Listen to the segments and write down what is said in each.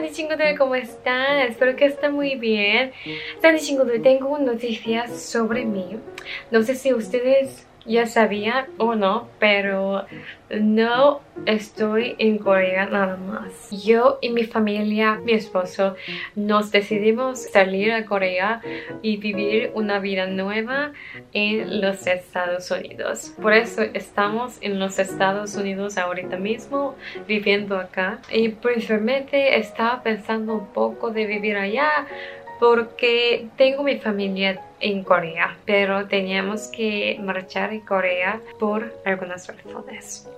Sandy ¿cómo están? Espero que estén muy bien. Sandy Chingudoy, tengo noticias sobre mí. No sé si ustedes ya sabían o no, pero no estoy en Corea nada más. Yo y mi familia, mi esposo, nos decidimos salir a Corea y vivir una vida nueva en los Estados Unidos. Por eso estamos en los Estados Unidos ahorita mismo, viviendo acá. Y principalmente estaba pensando un poco de vivir allá porque tengo mi familia en Corea, pero teníamos que marchar en Corea por algunas razones.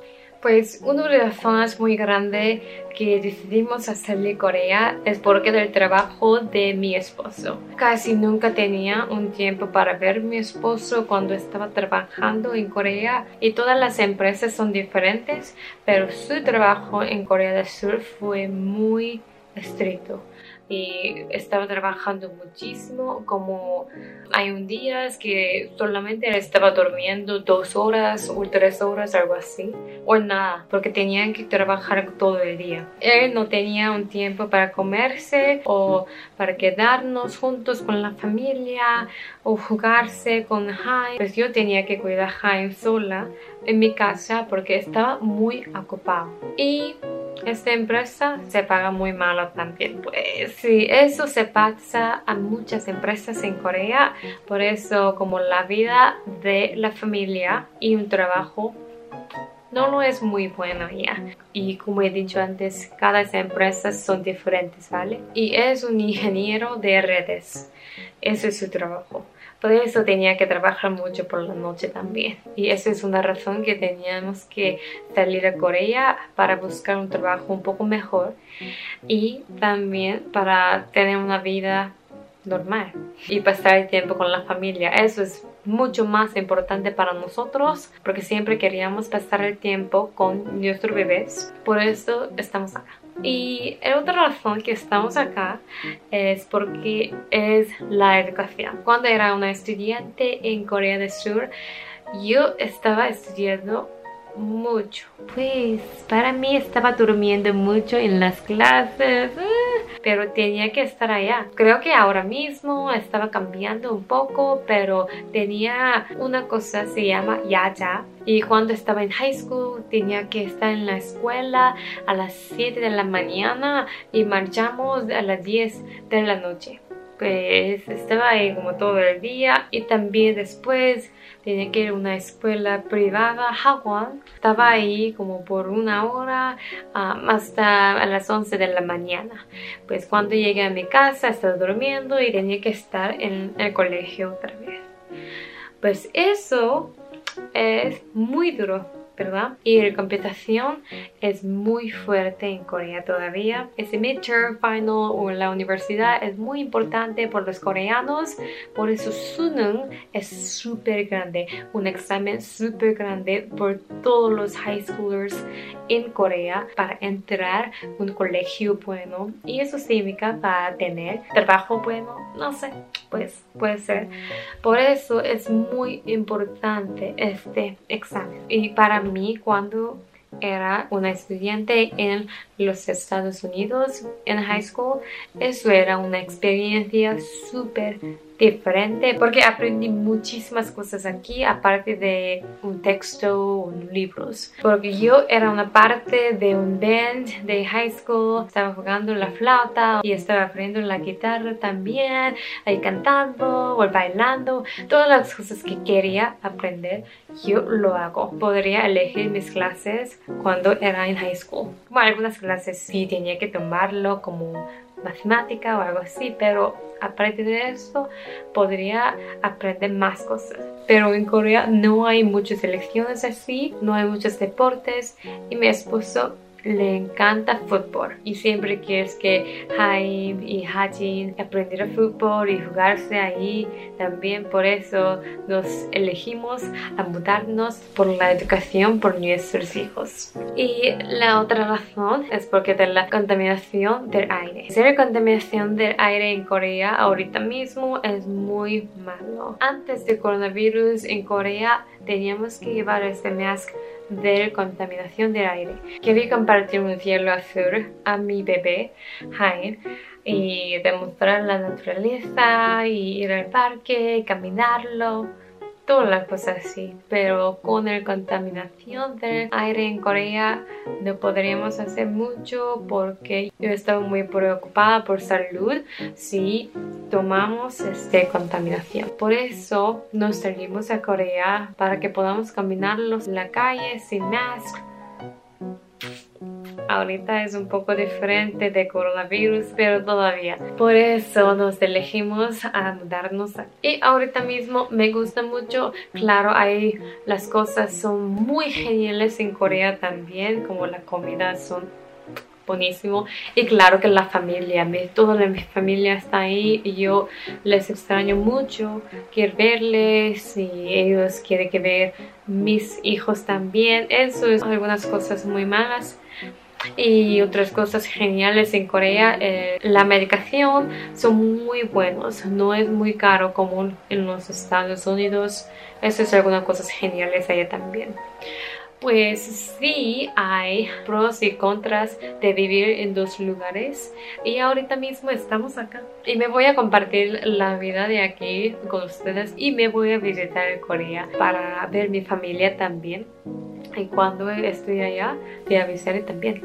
Pues una de las razones muy grandes que decidimos salir de Corea es porque del trabajo de mi esposo. Casi nunca tenía un tiempo para ver a mi esposo cuando estaba trabajando en Corea y todas las empresas son diferentes, pero su trabajo en Corea del Sur fue muy estricto y estaba trabajando muchísimo como hay un día que solamente estaba durmiendo dos horas o tres horas algo así o nada porque tenían que trabajar todo el día. Él no tenía un tiempo para comerse o para quedarnos juntos con la familia o jugarse con Jaime. Pues yo tenía que cuidar a Jaime sola en mi casa porque estaba muy ocupado. Y esta empresa se paga muy malo también. Pues sí, eso se pasa a muchas empresas en Corea. Por eso como la vida de la familia y un trabajo no lo es muy bueno ya. Y como he dicho antes, cada empresa son diferentes, ¿vale? Y es un ingeniero de redes. Ese es su trabajo. Por eso tenía que trabajar mucho por la noche también. Y esa es una razón que teníamos que salir a Corea para buscar un trabajo un poco mejor y también para tener una vida normal y pasar el tiempo con la familia. Eso es mucho más importante para nosotros porque siempre queríamos pasar el tiempo con nuestros bebés. Por eso estamos acá. Y otra razón que estamos acá es porque es la educación. Cuando era una estudiante en Corea del Sur, yo estaba estudiando mucho. Pues para mí estaba durmiendo mucho en las clases, pero tenía que estar allá. Creo que ahora mismo estaba cambiando un poco, pero tenía una cosa se llama yaya. Y cuando estaba en high school tenía que estar en la escuela a las 7 de la mañana y marchamos a las 10 de la noche pues estaba ahí como todo el día y también después tenía que ir a una escuela privada, Hagwon. Estaba ahí como por una hora um, hasta a las 11 de la mañana. Pues cuando llegué a mi casa estaba durmiendo y tenía que estar en el colegio otra vez. Pues eso es muy duro ¿verdad? Y la competición es muy fuerte en Corea todavía. Ese midterm final o en la universidad es muy importante por los coreanos, por eso Suneung es súper grande, un examen súper grande por todos los high schoolers en Corea para entrar a un colegio bueno y eso significa para tener trabajo bueno, no sé, pues puede ser. Por eso es muy importante este examen y para mí cuando era una estudiante en los Estados Unidos en high school, eso era una experiencia súper diferente porque aprendí muchísimas cosas aquí aparte de un texto libros porque yo era una parte de un band de high school estaba jugando la flauta y estaba aprendiendo la guitarra también ahí cantando o bailando. Todas las cosas que quería aprender yo lo hago. Podría elegir mis clases cuando era en high school. Bueno algunas clases sí tenía que tomarlo como matemática o algo así, pero aparte de eso podría aprender más cosas. Pero en Corea no hay muchas elecciones así, no hay muchos deportes y mi esposo le encanta fútbol y siempre quieres que Jaime y Hajin aprender fútbol y jugarse ahí. También por eso nos elegimos a mudarnos por la educación por nuestros hijos. Y la otra razón es porque de la contaminación del aire. La contaminación del aire en Corea ahorita mismo es muy malo. Antes del coronavirus en Corea teníamos que llevar este mask de contaminación del aire. Quería compartir un cielo azul a mi bebé, Hein, y demostrar la naturaleza, y ir al parque, caminarlo todas las cosas así, pero con la contaminación del aire en Corea no podríamos hacer mucho porque yo estaba muy preocupada por salud si tomamos este contaminación. Por eso nos salimos a Corea para que podamos caminarlos en la calle sin mask ahorita es un poco diferente de coronavirus, pero todavía. Por eso nos elegimos a mudarnos Y ahorita mismo me gusta mucho, claro, ahí las cosas son muy geniales en Corea también, como la comida son buenísimo. Y claro que la familia, toda mi familia está ahí y yo les extraño mucho, quiero verles y ellos quieren que ver mis hijos también, eso es algunas cosas muy malas y otras cosas geniales en Corea. Eh, la medicación son muy buenos, no es muy caro como en los Estados Unidos. Eso es algunas cosas geniales allá también. Pues sí, hay pros y contras de vivir en dos lugares y ahorita mismo estamos acá y me voy a compartir la vida de aquí con ustedes y me voy a visitar Corea para ver mi familia también y cuando estoy allá te avisaré también.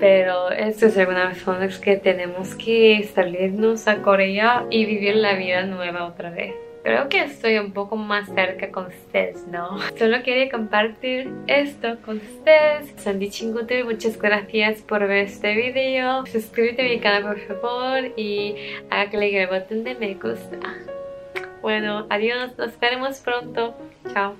Pero esto es alguna razón que tenemos que salirnos a Corea y vivir la vida nueva otra vez. Creo que estoy un poco más cerca con ustedes, ¿no? Solo quería compartir esto con ustedes. Sandy Chinguter, muchas gracias por ver este video. Suscríbete a mi canal por favor y haga clic en el botón de me gusta. Bueno, adiós, nos veremos pronto. Chao.